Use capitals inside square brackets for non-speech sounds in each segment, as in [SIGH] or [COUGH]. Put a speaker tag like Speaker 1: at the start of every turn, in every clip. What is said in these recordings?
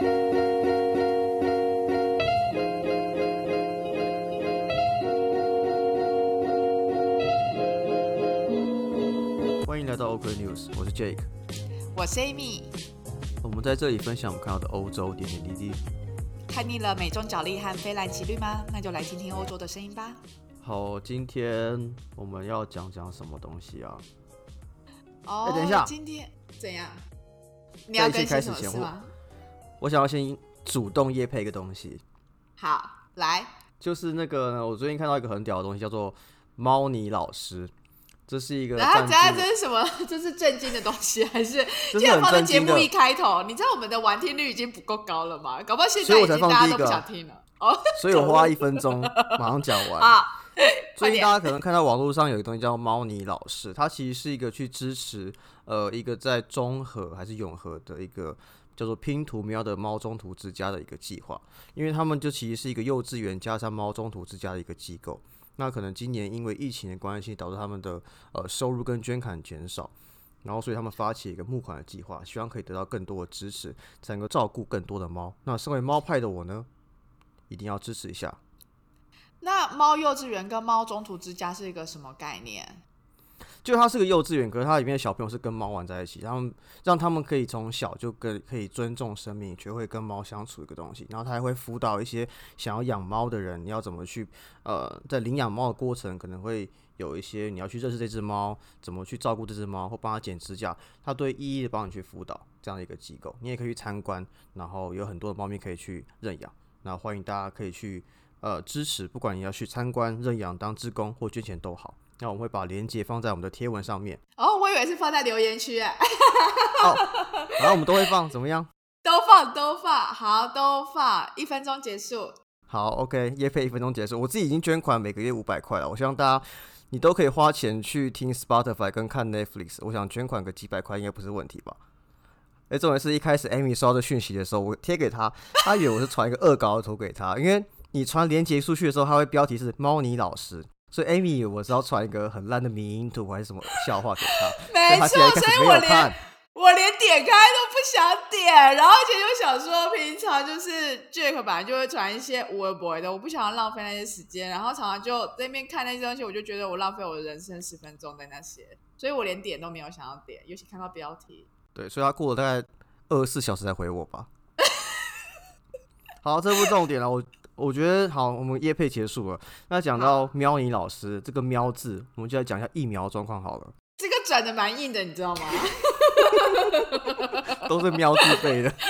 Speaker 1: 欢迎来到 OK News，我是 Jake。
Speaker 2: 我是 Amy。
Speaker 1: 我们在这里分享我们看到的欧洲点点滴滴。
Speaker 2: 看腻了美中角力和非蓝奇律吗？那就来听听欧洲的声音吧。
Speaker 1: 好，今天我们要讲讲什么东西啊？
Speaker 2: 哦、
Speaker 1: 哎等一下
Speaker 2: 今天怎样？你要
Speaker 1: 开
Speaker 2: 新
Speaker 1: 始前
Speaker 2: 么事吗？
Speaker 1: 我想要先主动夜配一个东西，
Speaker 2: 好，来，
Speaker 1: 就是那个呢我最近看到一个很屌的东西，叫做猫尼老师。这是一个
Speaker 2: 然后
Speaker 1: 赞
Speaker 2: 等下这，是什么？[LAUGHS] 这是震惊的东西，还是
Speaker 1: 这是很
Speaker 2: 记得放在节目一，开头？你知道我们的完听率已经不够高了吗？搞不好现在已经大家都不想听了。哦，[LAUGHS]
Speaker 1: 所以我花一分钟马上讲完。[LAUGHS]
Speaker 2: 啊，
Speaker 1: 最近大家可能看到网络上有一个东西叫猫尼老师，它其实是一个去支持呃一个在中和还是永和的一个叫做拼图喵的猫中途之家的一个计划，因为他们就其实是一个幼稚园加上猫中途之家的一个机构。那可能今年因为疫情的关系，导致他们的呃收入跟捐款减少，然后所以他们发起一个募款的计划，希望可以得到更多的支持，才能够照顾更多的猫。那身为猫派的我呢，一定要支持一下。
Speaker 2: 那猫幼稚园跟猫中途之家是一个什么概念？
Speaker 1: 就它是个幼稚园，可是它里面的小朋友是跟猫玩在一起，然后让他们可以从小就跟可以尊重生命，学会跟猫相处一个东西。然后他还会辅导一些想要养猫的人，你要怎么去呃，在领养猫的过程可能会有一些你要去认识这只猫，怎么去照顾这只猫，或帮它剪指甲，它都会一一的帮你去辅导这样的一个机构。你也可以去参观，然后有很多的猫咪可以去认养。那欢迎大家可以去呃支持，不管你要去参观、认养、当志工或捐钱都好。那我们会把链接放在我们的贴文上面，
Speaker 2: 哦，我以为是放在留言区，哎
Speaker 1: 然后我们都会放，怎么样？[LAUGHS]
Speaker 2: 都放都放，好都放，一分钟结束。
Speaker 1: 好，OK，夜配一分钟结束。我自己已经捐款每个月五百块了，我希望大家你都可以花钱去听 Spotify 跟看 Netflix。我想捐款个几百块应该不是问题吧？哎，重点是一开始 Amy 收到这讯息的时候，我贴给他，他以为我是传一个恶搞的图给他，因为你传连接出去的时候，它会标题是猫尼老师，所以 Amy 我是要传一个很烂的迷因图还是什么笑话给他，[LAUGHS]
Speaker 2: 没错，所以我连。我连点开都不想点，然后而且就想说，平常就是 Jack 本来就会传一些无微博的，我不想要浪费那些时间，然后常常就在那边看那些东西，我就觉得我浪费我的人生十分钟在那些，所以我连点都没有想要点，尤其看到标题。
Speaker 1: 对，所以他过了大概二十四小时才回我吧。[LAUGHS] 好，这不重点了，我我觉得好，我们夜配结束了。那讲到喵尼老师这个“喵”字，我们就来讲一下疫苗状况好了，
Speaker 2: 这个转的蛮硬的，你知道吗？[LAUGHS]
Speaker 1: 都是“喵”字背的。[LAUGHS]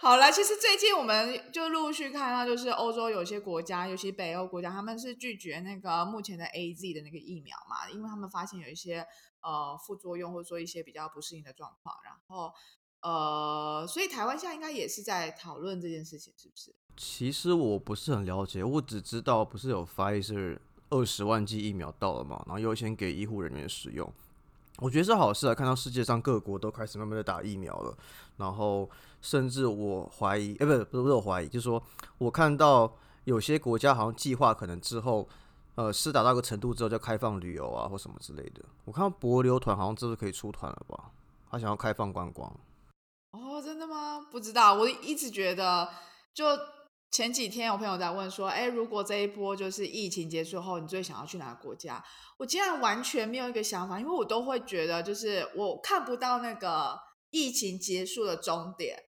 Speaker 2: 好了，其实最近我们就陆续看到，就是欧洲有些国家，尤其北欧国家，他们是拒绝那个目前的 A Z 的那个疫苗嘛，因为他们发现有一些呃副作用，或者说一些比较不适应的状况。然后呃，所以台湾现在应该也是在讨论这件事情，是不是？
Speaker 1: 其实我不是很了解，我只知道不是有 Pfizer 二十万剂疫苗到了嘛，然后优先给医护人员使用。我觉得是好事啊，看到世界上各国都开始慢慢的打疫苗了，然后甚至我怀疑，哎、不是不是我怀疑，就是说我看到有些国家好像计划可能之后，呃，施打到个程度之后就开放旅游啊或什么之类的。我看到博流团好像这次可以出团了吧？他想要开放观光。
Speaker 2: 哦，真的吗？不知道，我一直觉得，就前几天有朋友在问说，哎，如果这一波就是疫情结束后，你最想要去哪个国家？我竟然完全没有一个想法，因为我都会觉得，就是我看不到那个疫情结束的终点，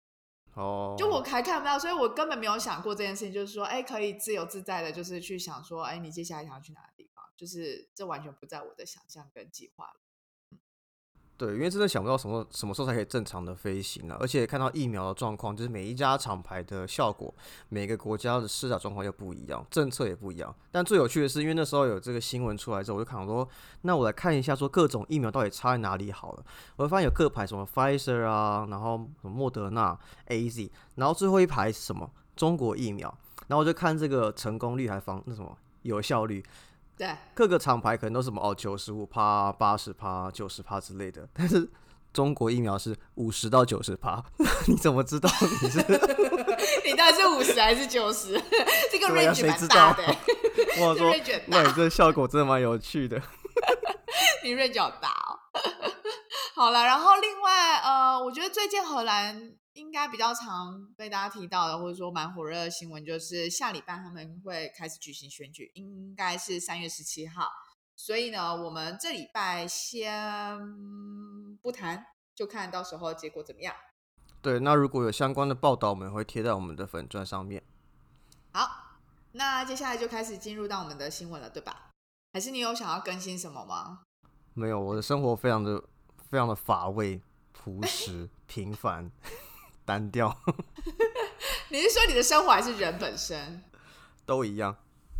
Speaker 1: 哦，
Speaker 2: 就我还看不到，所以我根本没有想过这件事情，就是说，哎，可以自由自在的，就是去想说，哎，你接下来想要去哪个地方？就是这完全不在我的想象跟计划里。
Speaker 1: 对，因为真的想不到什么什么时候才可以正常的飞行了，而且看到疫苗的状况，就是每一家厂牌的效果，每个国家的施打状况又不一样，政策也不一样。但最有趣的是，因为那时候有这个新闻出来之后，我就想说，那我来看一下说各种疫苗到底差在哪里好了。我会发现有各牌什么 Pfizer 啊，然后什么莫德纳、A Z，然后最后一排是什么中国疫苗，然后我就看这个成功率还防那什么有效率，
Speaker 2: 对，
Speaker 1: 各个厂牌可能都是什么哦，九十五趴、八十趴、九十趴之类的，[LAUGHS] 但是中国疫苗是五十到九十趴，[LAUGHS] 你怎么知道你是？[LAUGHS]
Speaker 2: 你到底是五十还是九十？这个 range 蛮
Speaker 1: 谁知道
Speaker 2: 大的、
Speaker 1: 我说那你这效果真的蛮有趣的。
Speaker 2: 你 range 好大哦。好了，然后另外呃，我觉得最近荷兰应该比较常被大家提到的，或者说蛮火热的新闻，就是下礼拜他们会开始举行选举，应该是三月十七号。所以呢，我们这礼拜先不谈，就看到时候结果怎么样。
Speaker 1: 对，那如果有相关的报道，我们会贴在我们的粉钻上面。
Speaker 2: 好，那接下来就开始进入到我们的新闻了，对吧？还是你有想要更新什么吗？
Speaker 1: 没有，我的生活非常的非常的乏味、朴实、平凡。单调，[LAUGHS]
Speaker 2: 你是说你的生活还是人本身
Speaker 1: 都一样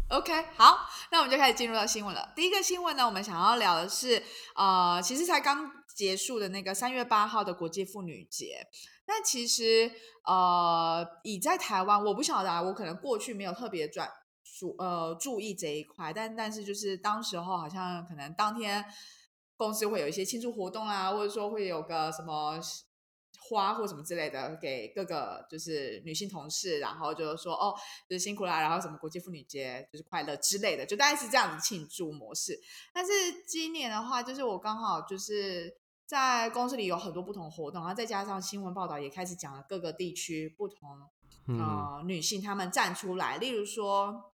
Speaker 2: ？OK，好，那我们就开始进入到新闻了。第一个新闻呢，我们想要聊的是，呃，其实才刚结束的那个三月八号的国际妇女节。那其实，呃，以在台湾，我不晓得，啊，我可能过去没有特别转注呃注意这一块，但但是就是当时候好像可能当天公司会有一些庆祝活动啊，或者说会有个什么。花或什么之类的，给各个就是女性同事，然后就是说哦，就是辛苦啦，然后什么国际妇女节就是快乐之类的，就大概是这样子庆祝模式。但是今年的话，就是我刚好就是在公司里有很多不同活动，然后再加上新闻报道也开始讲了各个地区不同呃女性她们站出来，例如说。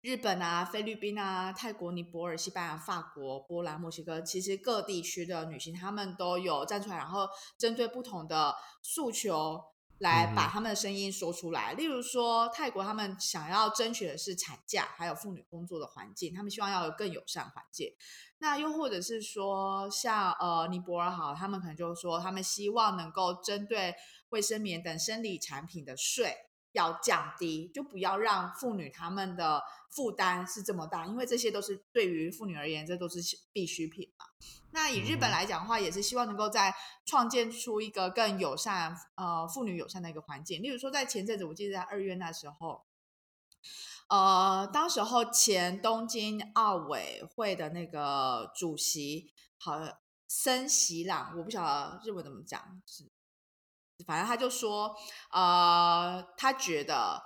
Speaker 2: 日本啊、菲律宾啊、泰国、尼泊尔、西班牙、法国、波兰、墨西哥，其实各地区的女性，她们都有站出来，然后针对不同的诉求来把她们的声音说出来。例如说，泰国他们想要争取的是产假，还有妇女工作的环境，他们希望要有更友善环境。那又或者是说，像呃尼泊尔好，他们可能就是说，他们希望能够针对卫生棉等生理产品的税。要降低，就不要让妇女她们的负担是这么大，因为这些都是对于妇女而言，这都是必需品嘛。那以日本来讲的话，也是希望能够在创建出一个更友善、呃妇女友善的一个环境。例如说，在前阵子，我记得在二月那时候，呃，当时候前东京奥委会的那个主席，好森喜朗，我不晓得日文怎么讲，是。反正他就说，呃，他觉得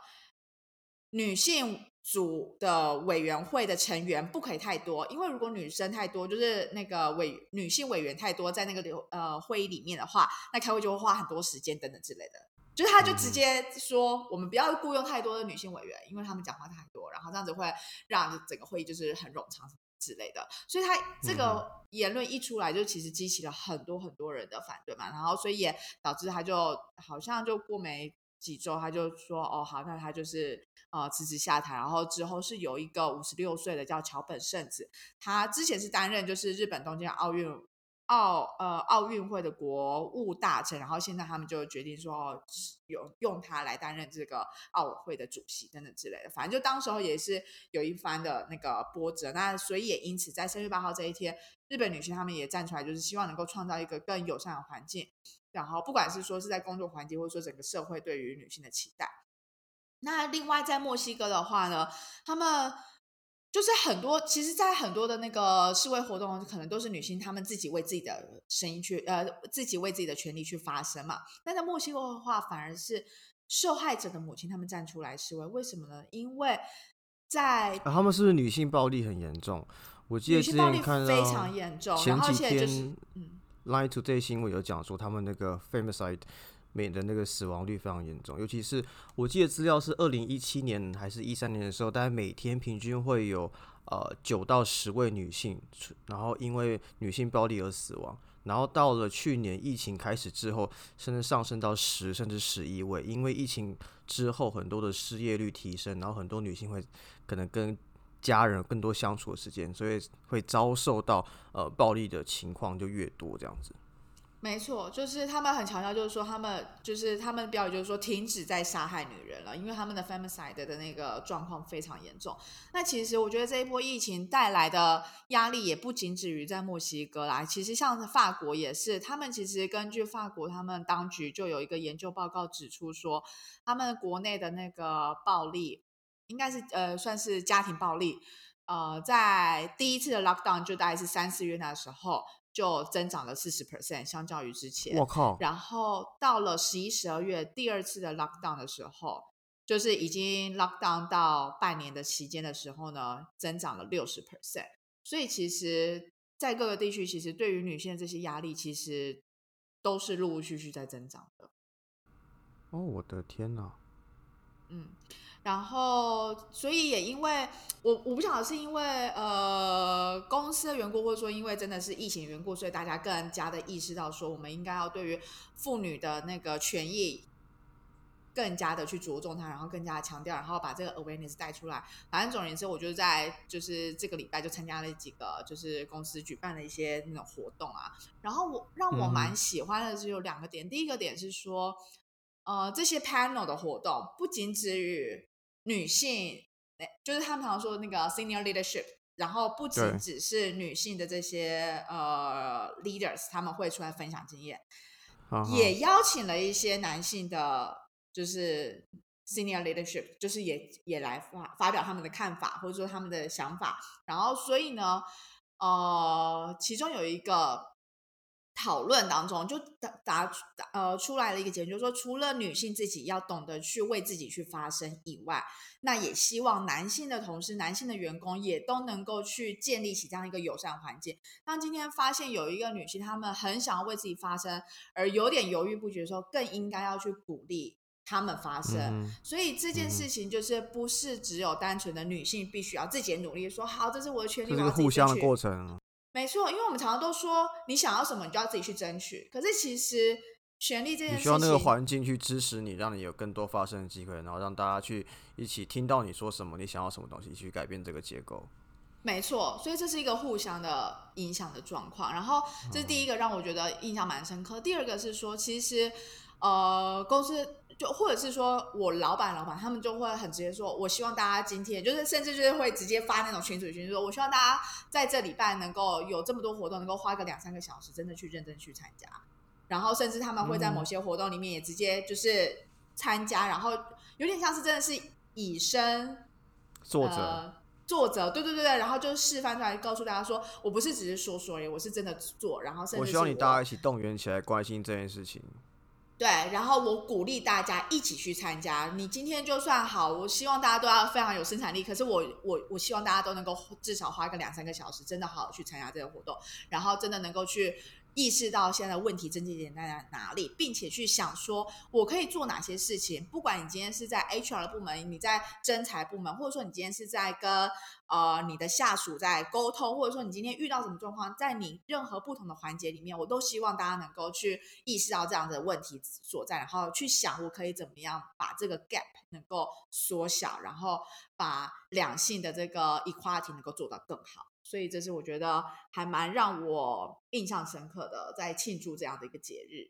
Speaker 2: 女性组的委员会的成员不可以太多，因为如果女生太多，就是那个委女性委员太多，在那个流呃会议里面的话，那开会就会花很多时间等等之类的。就是他就直接说，我们不要雇佣太多的女性委员，因为他们讲话太多，然后这样子会让整个会议就是很冗长。之类的，所以他这个言论一出来，就其实激起了很多很多人的反对嘛，然后所以也导致他就好像就过没几周，他就说哦好，那他就是呃辞职下台，然后之后是有一个五十六岁的叫桥本圣子，他之前是担任就是日本东京奥运。奥呃奥运会的国务大臣，然后现在他们就决定说，有用他来担任这个奥委会的主席等等之类的。反正就当时候也是有一番的那个波折，那所以也因此在三月八号这一天，日本女性她们也站出来，就是希望能够创造一个更友善的环境。然后不管是说是在工作环境，或者说整个社会对于女性的期待。那另外在墨西哥的话呢，他们。就是很多，其实，在很多的那个示威活动，可能都是女性她们自己为自己的声音去，呃，自己为自己的权利去发声嘛。但在墨西哥的话，反而是受害者的母亲她们站出来示威，为什么呢？因为在
Speaker 1: 他们是不是女性暴力很严重？我记得之前看到
Speaker 2: 非常严重，
Speaker 1: 前几天，嗯，Line to Day 新闻有讲说他们那个 Famicide。美的那个死亡率非常严重，尤其是我记得资料是二零一七年还是一三年的时候，大概每天平均会有呃九到十位女性，然后因为女性暴力而死亡。然后到了去年疫情开始之后，甚至上升到十甚至十一位，因为疫情之后很多的失业率提升，然后很多女性会可能跟家人更多相处的时间，所以会遭受到呃暴力的情况就越多这样子。
Speaker 2: 没错，就是他们很强调，就是说他们就是他们的标语，就是说停止在杀害女人了，因为他们的 femicide 的那个状况非常严重。那其实我觉得这一波疫情带来的压力也不仅止于在墨西哥啦，其实像法国也是，他们其实根据法国他们当局就有一个研究报告指出说，他们国内的那个暴力应该是呃算是家庭暴力，呃，在第一次的 lockdown 就大概是三四月那时候。就增长了四十 percent，相较于之前。
Speaker 1: 我靠！
Speaker 2: 然后到了十一、十二月第二次的 lockdown 的时候，就是已经 lockdown 到半年的期间的时候呢，增长了六十 percent。所以其实，在各个地区，其实对于女性的这些压力，其实都是陆陆续续在增长的。
Speaker 1: 哦，我的天哪！
Speaker 2: 嗯，然后所以也因为我我不晓得是因为呃公司的缘故，或者说因为真的是疫情缘故，所以大家更加的意识到说，我们应该要对于妇女的那个权益更加的去着重它，然后更加的强调，然后把这个 awareness 带出来。反正总而言之，我就在就是这个礼拜就参加了几个就是公司举办的一些那种活动啊。然后我让我蛮喜欢的是有两个点，第一个点是说。呃，这些 panel 的活动不仅止于女性，就是他们常说的那个 senior leadership，然后不仅只是女性的这些呃 leaders，他们会出来分享经验，也邀请了一些男性的，就是 senior leadership，就是也也来发发表他们的看法或者说他们的想法，然后所以呢，呃，其中有一个。讨论当中就答答呃出来了一个结论，就是说除了女性自己要懂得去为自己去发声以外，那也希望男性的同事、男性的员工也都能够去建立起这样一个友善环境。当今天发现有一个女性，她们很想要为自己发声，而有点犹豫不决的时候，更应该要去鼓励他们发声。所以这件事情就是不是只有单纯的女性必须要自己努力，说好这是我的权利，
Speaker 1: 这是互相的过程。
Speaker 2: 没错，因为我们常常都说，你想要什么，你就要自己去争取。可是其实权利这件事情，
Speaker 1: 你需要那个环境去支持你，让你有更多发声的机会，然后让大家去一起听到你说什么，你想要什么东西，去改变这个结构。
Speaker 2: 没错，所以这是一个互相的影响的状况。然后这是第一个让我觉得印象蛮深刻。第二个是说，其实呃，公司。就或者是说我老板老板他们就会很直接说，我希望大家今天就是甚至就是会直接发那种群组群说，我希望大家在这礼拜能够有这么多活动，能够花个两三个小时，真的去认真去参加。然后甚至他们会在某些活动里面也直接就是参加，然后有点像是真的是以身
Speaker 1: 作则，
Speaker 2: 作者，对对对对，然后就示范出来，告诉大家说我不是只是说说而已，我是真的做。然后甚至我
Speaker 1: 希望你大家一起动员起来关心这件事情。
Speaker 2: 对，然后我鼓励大家一起去参加。你今天就算好，我希望大家都要非常有生产力。可是我我我希望大家都能够至少花个两三个小时，真的好好去参加这个活动，然后真的能够去。意识到现在问题症结点在哪里，并且去想说我可以做哪些事情。不管你今天是在 HR 的部门，你在征才部门，或者说你今天是在跟呃你的下属在沟通，或者说你今天遇到什么状况，在你任何不同的环节里面，我都希望大家能够去意识到这样的问题所在，然后去想我可以怎么样把这个 gap 能够缩小，然后把两性的这个 equality 能够做到更好。所以这是我觉得还蛮让我印象深刻的，在庆祝这样的一个节日。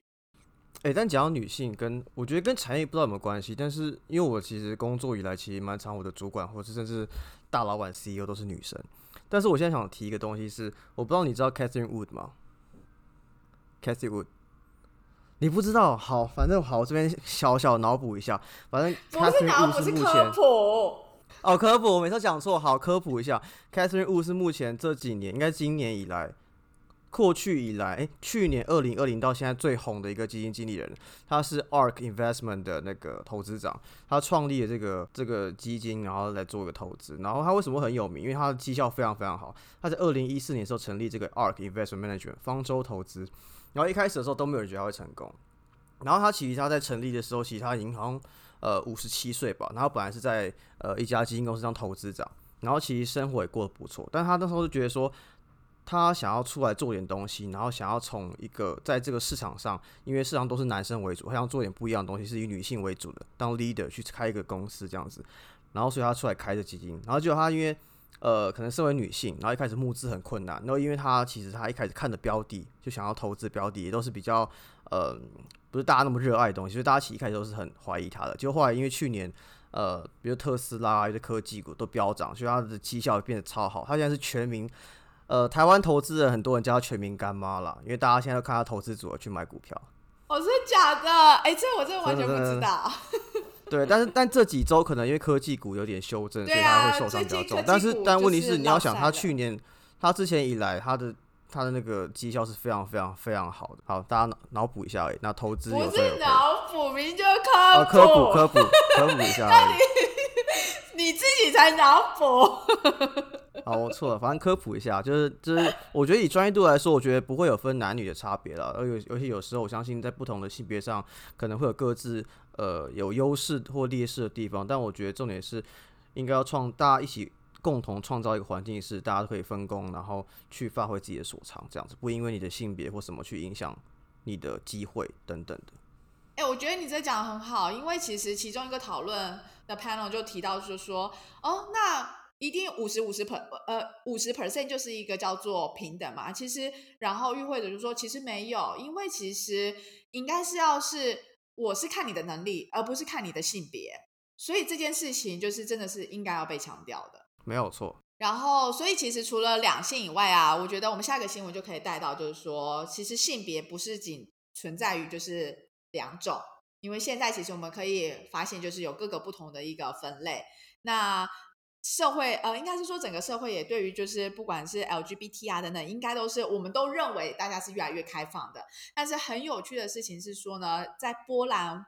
Speaker 1: 哎，但讲到女性，跟我觉得跟产业不知道有没有关系，但是因为我其实工作以来，其实蛮常，我的主管或者甚至大老板 CEO 都是女生。但是我现在想提一个东西是，我不知道你知道 Catherine Wood 吗？Catherine Wood，你不知道？好，反正好，我这边小小脑补一下，反正 Catherine Wood 是目前。哦，科普，我每次讲错，好科普一下。Catherine Wu 是目前这几年，应该今年以来，过去以来，哎，去年二零二零到现在最红的一个基金经理人，他是 Ark Investment 的那个投资长，他创立了这个这个基金，然后来做一个投资。然后他为什么很有名？因为他的绩效非常非常好。他在二零一四年时候成立这个 Ark Investment Management 方舟投资，然后一开始的时候都没有人觉得他会成功。然后他其实他在成立的时候，其他银行。呃，五十七岁吧，然后本来是在呃一家基金公司当投资长，然后其实生活也过得不错，但他那时候就觉得说，他想要出来做点东西，然后想要从一个在这个市场上，因为市场都是男生为主，他想做点不一样的东西，是以女性为主的，当 leader 去开一个公司这样子，然后所以他出来开的基金，然后结果他因为呃可能身为女性，然后一开始募资很困难，然后因为他其实他一开始看的标的就想要投资标的，也都是比较呃。不是大家那么热爱的东西，所以大家其实一开始都是很怀疑它的。就后来因为去年，呃，比如特斯拉一些科技股都飙涨，所以它的绩效变得超好。它现在是全民，呃，台湾投资人很多人叫它全民干妈啦，因为大家现在都看它投资组合去买股票。
Speaker 2: 哦，真的假的？哎，这我真的完全不知道。
Speaker 1: 对，但是但这几周可能因为科技股有点修正，所以它会受伤比较重。但是但问题是，你要想它去年，它之前以来它的。他的那个绩效是非常非常非常好的。好，大家脑脑补一下而已。那投资不
Speaker 2: 是脑补，名就是科
Speaker 1: 普，科普科普科普一下。
Speaker 2: 那你 [LAUGHS] 你自己才脑补。
Speaker 1: 好，我错了，反正科普一下，就是就是，我觉得以专业度来说，我觉得不会有分男女的差别了。而有尤其有时候，我相信在不同的性别上，可能会有各自呃有优势或劣势的地方，但我觉得重点是应该要创大家一起共同创造一个环境，是大家都可以分工，然后去发挥自己的所长，这样子不因为你的性别或什么去影响你的机会等等的。
Speaker 2: 哎、我觉得你这讲的很好，因为其实其中一个讨论的 panel 就提到就是说，哦，那一定五十五十 per 呃五十 percent 就是一个叫做平等嘛。其实，然后与会者就说，其实没有，因为其实应该是要是我是看你的能力，而不是看你的性别，所以这件事情就是真的是应该要被强调的。
Speaker 1: 没有错，
Speaker 2: 然后，所以其实除了两性以外啊，我觉得我们下一个新闻就可以带到，就是说，其实性别不是仅存在于就是两种，因为现在其实我们可以发现，就是有各个不同的一个分类。那社会呃，应该是说整个社会也对于就是不管是 LGBT 啊等等，应该都是我们都认为大家是越来越开放的。但是很有趣的事情是说呢，在波兰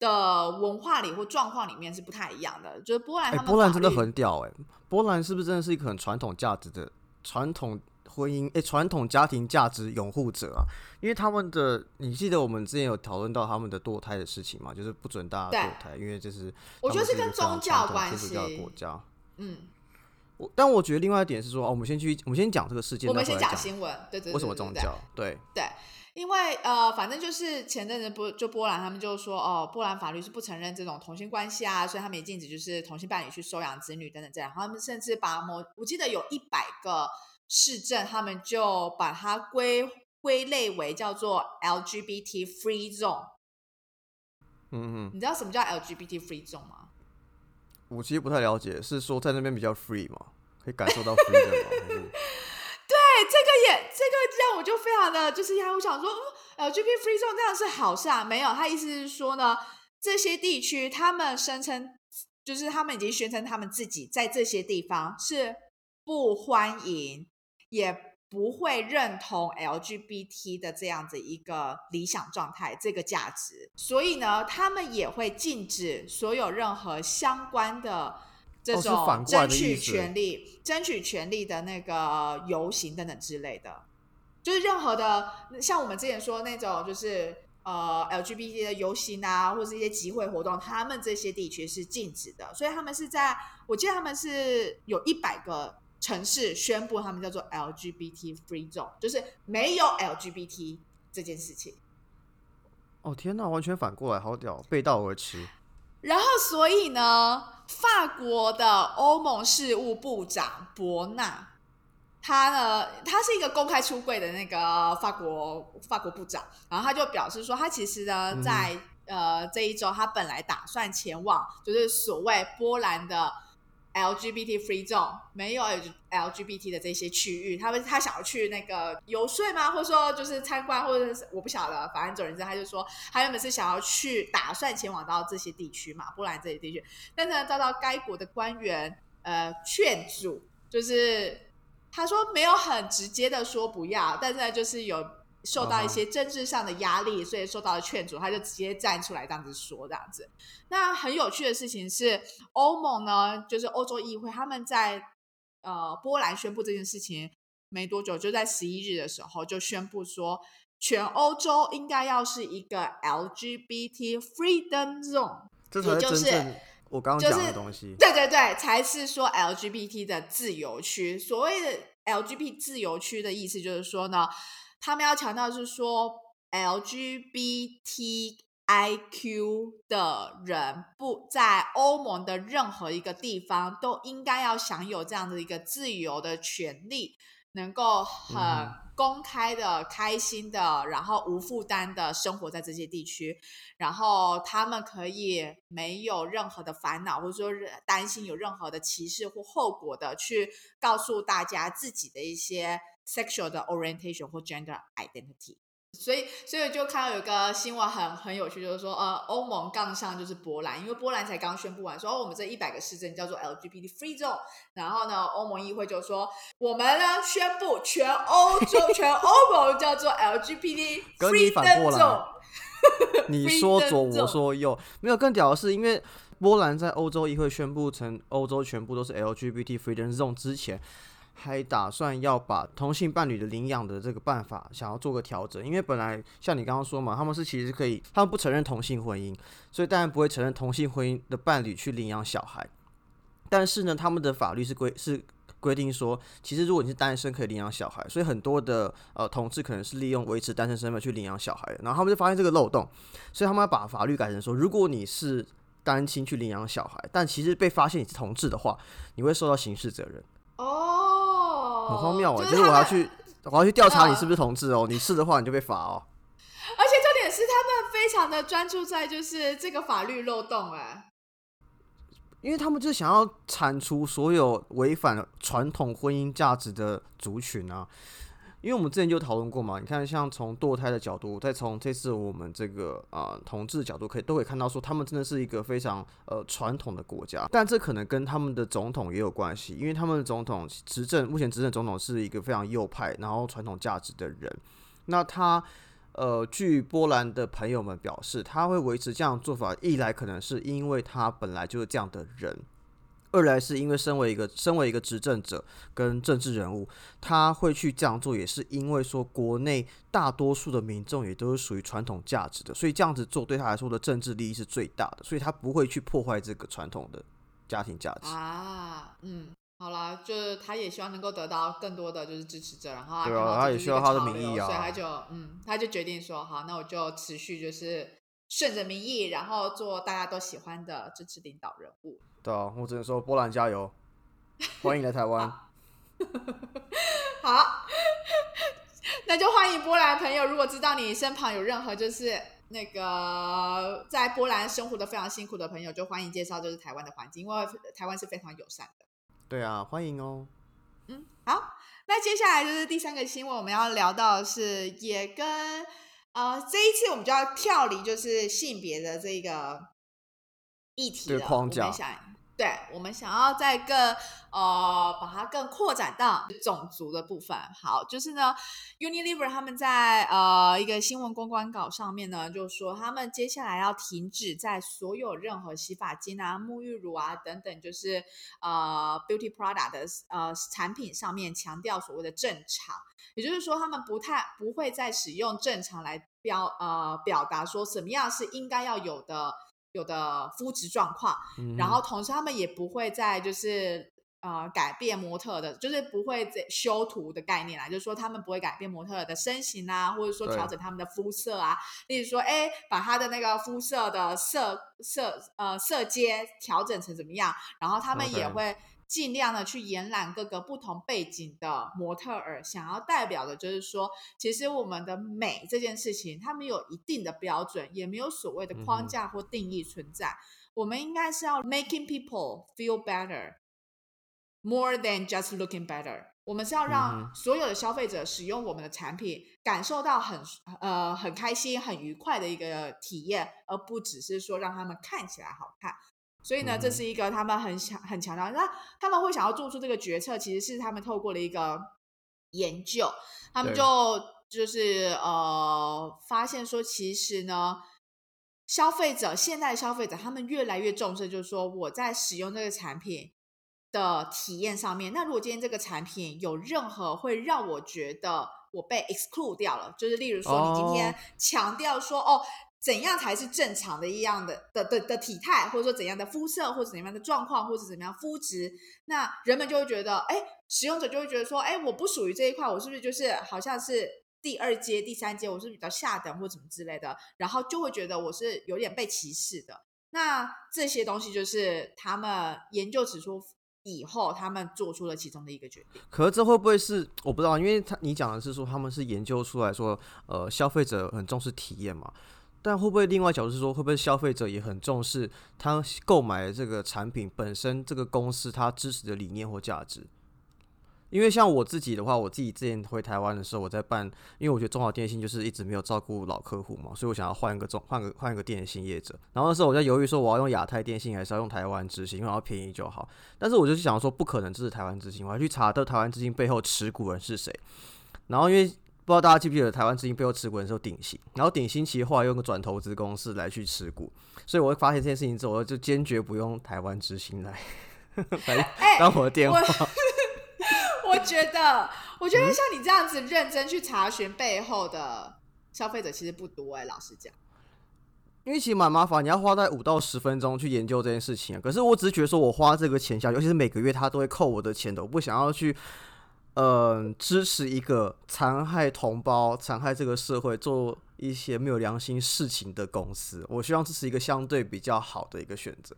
Speaker 2: 的文化里或状况里面是不太一样的，就是波兰
Speaker 1: 波兰真的很屌哎、波兰是不是真的是一个很传统价值的传统婚姻哎传统家庭价值拥护者啊？因为他们的，你记得我们之前有讨论到他们的堕胎的事情嘛？就是不准大家堕胎，因为这是
Speaker 2: 我觉得是跟宗教关
Speaker 1: 天主教的
Speaker 2: 系
Speaker 1: 国家。
Speaker 2: 嗯。
Speaker 1: 我但我觉得另外一点是说，哦，我们先去，我们先讲这个事件，
Speaker 2: 我们先
Speaker 1: 讲
Speaker 2: 讲新闻，对对对，
Speaker 1: 为什么宗教？对，
Speaker 2: 对，因为呃，反正就是前阵子波就波兰他们就说哦，波兰法律是不承认这种同性关系啊，所以他们也禁止就是同性伴侣去收养子女等等这样。然后他们甚至把某我记得有一百个市政，他们就把它归归类为叫做 LGBT free zone。
Speaker 1: 嗯嗯，
Speaker 2: 你知道什么叫 LGBT free zone 吗？
Speaker 1: 我其实不太了解，是说在那边比较 free 嘛，可以感受到 freedom 吗？[LAUGHS]
Speaker 2: 这个也这个让我就非常的就是压，我想说，嗯，LGBT free zone 这样是好事啊？没有，他意思是说呢，这些地区他们声称，就是他们已经宣称他们自己在这些地方是不欢迎，也不会认同 LGBT 的这样子一个理想状态，这个价值，所以呢，他们也会禁止所有任何相关的。这
Speaker 1: 哦是反
Speaker 2: 种争取权利、争取权利的那个游行等等之类的，就是任何的，像我们之前说那种，就是呃 LGBT 的游行啊，或是一些集会活动，他们这些地区是禁止的，所以他们是在，我记得他们是有一百个城市宣布他们叫做 LGBT free zone，就是没有 LGBT 这件事情。
Speaker 1: 哦天哪，完全反过来，好屌，背道而驰。
Speaker 2: 然后，所以呢，法国的欧盟事务部长伯纳，他呢，他是一个公开出柜的那个法国法国部长，然后他就表示说，他其实呢，
Speaker 1: 嗯。
Speaker 2: 在、呃这一周，他本来打算前往就是所谓波兰的 LGBT free zone，没有 LGBT 的这些区域，他们他想要去那个游说吗？或者说就是参观，或者是我不晓得，反正总而言之，他就说他原本是想要去，打算前往到这些地区嘛，波兰这些地区，但是呢，遭到该国的官员呃劝阻，就是他说没有很直接的说不要，但是呢，就是有受到一些政治上的压力，所以受到了劝阻，他就直接站出来这样子说这样子。那很有趣的事情是，欧盟呢，就是欧洲议会，他们在呃波兰宣布这件事情没多久，就在十一日的时候就宣布说，全欧洲应该要是一个 LGBT freedom zone。
Speaker 1: 这才是我刚刚
Speaker 2: 就是
Speaker 1: 讲的东西。
Speaker 2: 对对对，才是说 LGBT 的自由区。所谓的 LGBT 自由区的意思就是说呢，他们要强调是说 LGBTIQ 的人不在欧盟的任何一个地方都应该要享有这样的一个自由的权利，能够很
Speaker 1: 嗯
Speaker 2: 公开的、开心的，然后无负担的生活在这些地区。然后他们可以没有任何的烦恼，或者说是担心有任何的歧视或后果的，去告诉大家自己的一些 sexual 的 orientation 或 gender identity。所以，所以就看到有一个新闻很很有趣，就是说，呃，欧盟杠上就是波兰，因为波兰才刚宣布完说，哦，我们这一百个市政叫做 LGBT free zone，然后呢，欧盟议会就说，我们呢宣布全欧洲全欧盟叫做 LGBT [LAUGHS] free zone。[LAUGHS]
Speaker 1: 你说左，我说右，没有更屌的是，因为波兰在欧洲议会宣布成欧洲全部都是 LGBT freedom zone 之前，还打算要把同性伴侣的领养的这个办法想要做个调整，因为本来像你刚刚说嘛，他们是其实可以，他们不承认同性婚姻，所以当然不会承认同性婚姻的伴侣去领养小孩。但是呢，他们的法律是规是规定说，其实如果你是单身可以领养小孩，所以很多的呃同志可能是利用维持单身身份去领养小孩，然后他们就发现这个漏洞，所以他们要把法律改成说，如果你是单亲去领养小孩，但其实被发现你是同志的话，你会受到刑事责任。
Speaker 2: 哦，
Speaker 1: 很荒谬啊，
Speaker 2: 就
Speaker 1: 就是是我要去我要去调查你
Speaker 2: 嗯
Speaker 1: 是不是同志哦，你是的话你就被罚哦。
Speaker 2: 而且重点是他们非常的专注在就是这个法律漏洞，哎，
Speaker 1: 因为他们就想要铲除所有违反传统婚姻价值的族群啊。因为我们之前就讨论过嘛，你看，像从堕胎的角度，再从这次我们这个啊、同志的角度，可以都可以看到说，他们真的是一个非常呃传统的国家。但这可能跟他们的总统也有关系，因为他们的总统执政目前执政总统是一个非常右派，然后传统价值的人。那他呃，据波兰的朋友们表示，他会维持这样做法，一来可能是因为他本来就是这样的人，二来是因为身为一个身为一个执政者跟政治人物，他会去这样做，也是因为说国内大多数的民众也都是属于传统价值的，所以这样子做对他来说的政治利益是最大的，所以他不会去破坏这个传统的家庭价值。
Speaker 2: 啊，嗯，好啦，就是他也希望能够得到更多的就是支持者，然后
Speaker 1: 对啊他也需要他的
Speaker 2: 个潮流
Speaker 1: 民意啊
Speaker 2: 所以他就嗯，他就决定说，好，那我就持续就是顺着民意，然后做大家都喜欢的支持领导人物。
Speaker 1: 对啊，我只能说波兰加油，欢迎来台湾。
Speaker 2: 好，[LAUGHS] 那就欢迎波兰朋友。如果知道你身旁有任何就是那个在波兰生活的非常辛苦的朋友，就欢迎介绍就是台湾的环境，因为台湾是非常友善的。
Speaker 1: 对啊，欢迎哦。
Speaker 2: 嗯，好，那接下来就是第三个新闻，我们要聊到的是也跟呃这一次我们就要跳离就是性别的这个议题
Speaker 1: 这
Speaker 2: 了，
Speaker 1: 个框架
Speaker 2: 我们想对我们想要再更呃把它更扩展到种族的部分。好，就是呢，Unilever 他们在呃一个新闻公关稿上面呢，就说他们接下来要停止在所有任何洗发精啊、沐浴乳啊等等，就是呃 beauty product 的呃产品上面强调所谓的正常，也就是说他们不太不会再使用正常来标呃表达说什么样是应该要有的有的肤质状况。
Speaker 1: 嗯
Speaker 2: 然后同时他们也不会再就是呃改变模特的，就是不会再修图的概念啦，就是说他们不会改变模特的身形啊，或者说
Speaker 1: 对
Speaker 2: 调整他们的肤色啊，例如说哎把他的那个肤色的色色呃色阶调整成怎么样，然后他们也会。尽量的去延揽各个不同背景的模特儿，想要代表的就是说，其实我们的美这件事情，他们有一定的标准，也没有所谓的框架或定义存在。我们应该是要 making people feel better more than just looking better。我们是要
Speaker 1: 嗯
Speaker 2: 让所有的消费者使用我们的产品，感受到很呃很开心、很愉快的一个体验，而不只是说让他们看起来好看。所以呢，这是一个他们很想很强调。那他们会想要做出这个决策，其实是他们透过了一个研究，他们就就是呃发现说，其实呢，消费者现在消费者他们越来越重视，就是说我在使用这个产品的体验上面。那如果今天这个产品有任何会让我觉得我被 exclude 掉了，就是例如说你今天
Speaker 1: 哦
Speaker 2: 强调说哦。怎样才是正常的一样的的的的体态，或者说怎样的肤色，或者怎样的状况，或者怎么样肤质，那人们就会觉得，哎，使用者就会觉得说，哎，我不属于这一块，我是不是就是好像是第二阶、第三阶，我是比较下等或怎么之类的，然后就会觉得我是有点被歧视的。那这些东西就是他们研究指出以后，他们做出了其中的一个决定。
Speaker 1: 可是这会不会是我不知道，因为他你讲的是说他们是研究出来说，呃，消费者很重视体验嘛，但会不会另外角度是说，会不会消费者也很重视他购买的这个产品本身这个公司他支持的理念或价值？因为像我自己的话，我自己之前回台湾的时候，我在办，因为我觉得中华电信就是一直没有照顾老客户嘛，所以我想要换一个中换个换一个电信业者。然后那时候我在犹豫说，我要用亚太电信还是要用台湾之星，因为要便宜就好。但是我就想说，不可能这是台湾之星，我还去查到台湾之星背后持股人是谁。然后因为不知道大家记不记得台湾之星背后持股人是有鼎新，然后鼎新其实后来用个转投资公司来去持股，所以我会发现这件事情之后，我就坚决不用台湾之星来 [LAUGHS] 来
Speaker 2: 哎
Speaker 1: 当我的电话。
Speaker 2: 觉得，我觉得像你这样子认真去查询背后的消费者其实不多哎，老实讲。
Speaker 1: 因为其实蛮麻烦，你要花在五到十分钟去研究这件事情。可是我只是觉得说，我花这个钱下，尤其是每个月他都会扣我的钱的，我不想要去，呃，支持一个残害同胞、残害这个社会、做一些没有良心事情的公司。我希望这是一个相对比较好的一个选择。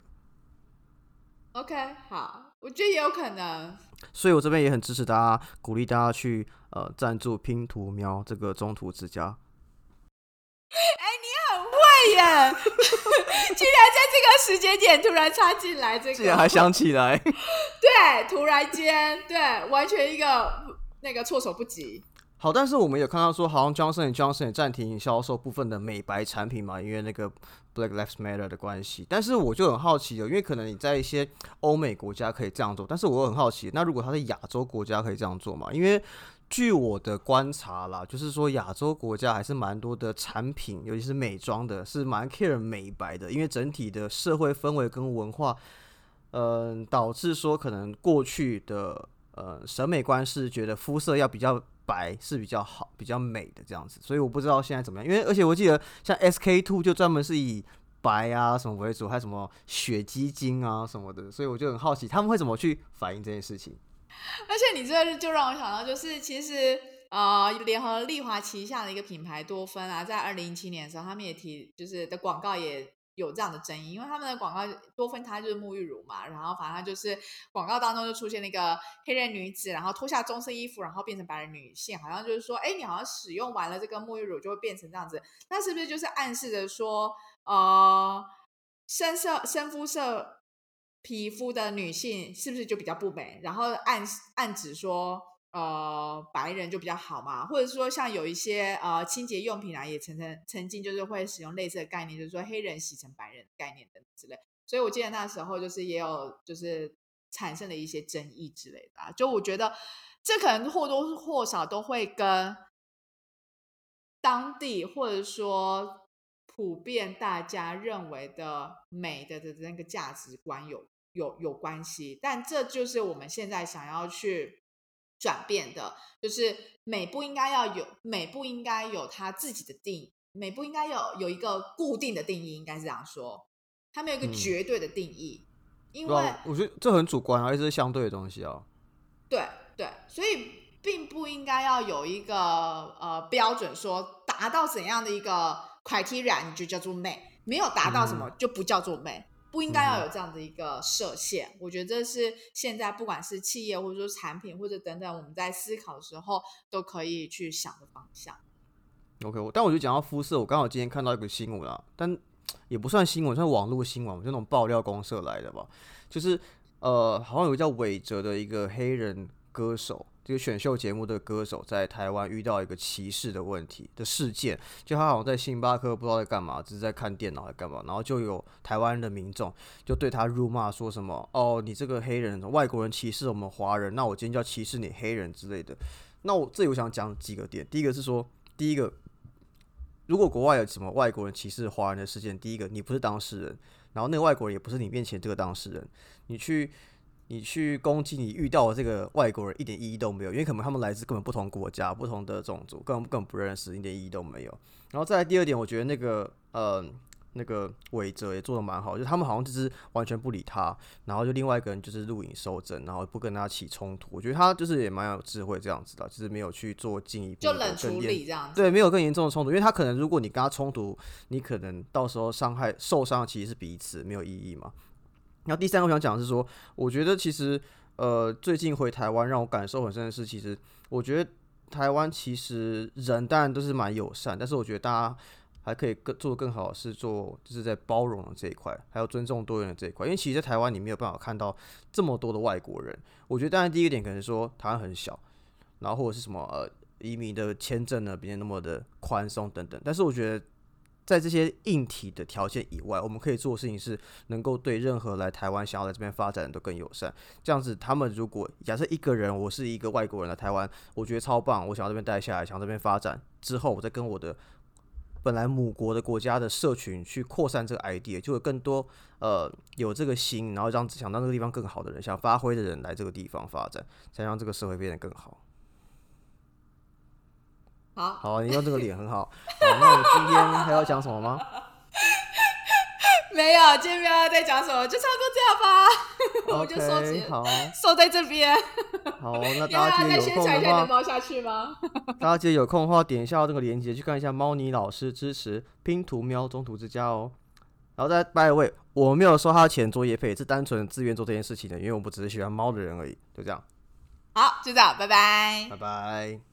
Speaker 2: OK，好，我觉得也有可能。
Speaker 1: 所以我这边也很支持大家，鼓励大家去呃赞助拼图喵这个中途之家。
Speaker 2: 哎，你很会耶！[LAUGHS] 居然在这个时间点突然插进来，这个
Speaker 1: 竟然还想起来，[LAUGHS]
Speaker 2: 对，突然间，对，完全一个那个措手不及。
Speaker 1: 好，但是我们有看到说，好像 Johnson Johnson 暂停销售部分的美白产品嘛，因为那个 Black Lives Matter 的关系。但是我就很好奇了，因为可能你在一些欧美国家可以这样做，但是我很好奇，那如果他在亚洲国家可以这样做吗？因为据我的观察啦，就是说亚洲国家还是蛮多的产品，尤其是美妆的，是蛮 care 美白的。因为整体的社会氛围跟文化，嗯，导致说可能过去的呃审美观是觉得肤色要比较白是比较好、比较美的这样子。所以我不知道现在怎么样，因为而且我记得像 SK two 就专门是以白啊什么为主，还有什么雪肌精啊什么的，所以我就很好奇他们会怎么去反映这件事情。
Speaker 2: 而且你这就让我想到，就是其实呃，联合利华旗下的一个品牌多芬啊，在二零一七年的时候，他们也提就是的广告也有这样的争议，因为他们的广告多芬它就是沐浴乳嘛，然后反正就是广告当中就出现那个黑人女子，然后脱下棕色衣服，然后变成白人女性，好像就是说，哎，你好像使用完了这个沐浴乳就会变成这样子，那是不是就是暗示着说，呃，深色深肤色？皮肤的女性是不是就比较不美？然后暗暗指说，呃，白人就比较好嘛？或者说像有一些呃清洁用品啊，也曾曾曾经就是会使用类似的概念，就是说黑人洗成白人概念等之类。所以我记得那时候就是也有就是产生了一些争议之类的。啊。就我觉得这可能或多或少都会跟当地或者说普遍大家认为的美的的那个价值观有。有有关系，但这就是我们现在想要去转变的，就是美不应该要有美不应该有它自己的定义，美不应该有有一个固定的定义，应该是这样说，它没有一个绝对的定义，因为
Speaker 1: 我觉得这很主观啊，而且是相对的东西啊。
Speaker 2: 对对，所以并不应该要有一个呃标准，说达到怎样的一个 criteria 你就叫做美，没有达到什么就不叫做美。不应该要有这样的一个设限，我觉得这是现在不管是企业或者说产品或者等等，我们在思考的时候都可以去想的方向。
Speaker 1: OK，我但我就讲到肤色，我刚好今天看到一个新闻啊，但也不算新闻，算网络新闻，就那种爆料公社来的吧，就是呃，好像有个叫韦哲的一个黑人歌手。这个选秀节目的歌手在台湾遇到一个歧视的问题的事件，就他好像在星巴克不知道在干嘛，只是在看电脑在干嘛，然后就有台湾的民众就对他辱骂，说什么哦，你这个黑人外国人歧视我们华人，那我今天就要歧视你黑人之类的。那我这里我想讲几个点，第一个是说，第一个，如果国外有什么外国人歧视华人的事件，第一个你不是当事人，然后那个外国人也不是你面前这个当事人，你去。你去攻击你遇到的这个外国人一点意义都没有，因为可能他们来自根本不同国家、不同的种族，根本根本不认识，一点意义都没有。然后再来第二点，我觉得那个呃那个韦哲也做的蛮好，就他们好像就是完全不理他，然后就另外一个人就是录影收证，然后不跟他起冲突。我觉得他就是也蛮有智慧这样子的，就是没有去做进一步
Speaker 2: 就冷处理这样子，
Speaker 1: 对，没有更严重的冲突，因为他可能如果你跟他冲突，你可能到时候伤害受伤其实是彼此，没有意义嘛。然后第三个我想讲的是说，我觉得其实呃最近回台湾让我感受很深的是，其实我觉得台湾其实人当然都是蛮友善，但是我觉得大家还可以更做更好是做就是在包容的这一块，还有尊重多元的这一块。因为其实，在台湾你没有办法看到这么多的外国人。我觉得当然第一个点可能说台湾很小，然后或者是什么呃移民的签证呢，别那么的宽松等等。但是我觉得。在这些硬体的条件以外，我们可以做的事情是能够对任何来台湾想要来这边发展的都更友善。这样子，他们如果假设一个人，我是一个外国人来台湾，我觉得超棒，我想要这边待下来，想要这边发展，之后我再跟我的本来母国的国家的社群去扩散这个 idea，就有更多呃有这个心，然后让想让这个地方更好的人，想发挥的人来这个地方发展，才让这个社会变得更好。
Speaker 2: 好，
Speaker 1: 好，你用这个脸很好。好，那我们今天还要讲什么吗？[LAUGHS]
Speaker 2: 没有，今天不要再讲什么，就差不多这样吧。[LAUGHS] 我就收起，
Speaker 1: 好，[LAUGHS]
Speaker 2: 收在这边。
Speaker 1: 好，那大家记得有空的话？大家记得有空的话，点一下这个链接去看一下猫尼老师支持拼图喵中途之家哦。然后再 by the way，我没有收他钱做业配，是单纯自愿做这件事情的，因为我不只是喜欢猫的人而已。就这样，
Speaker 2: 好，就这样，拜拜
Speaker 1: 拜。拜。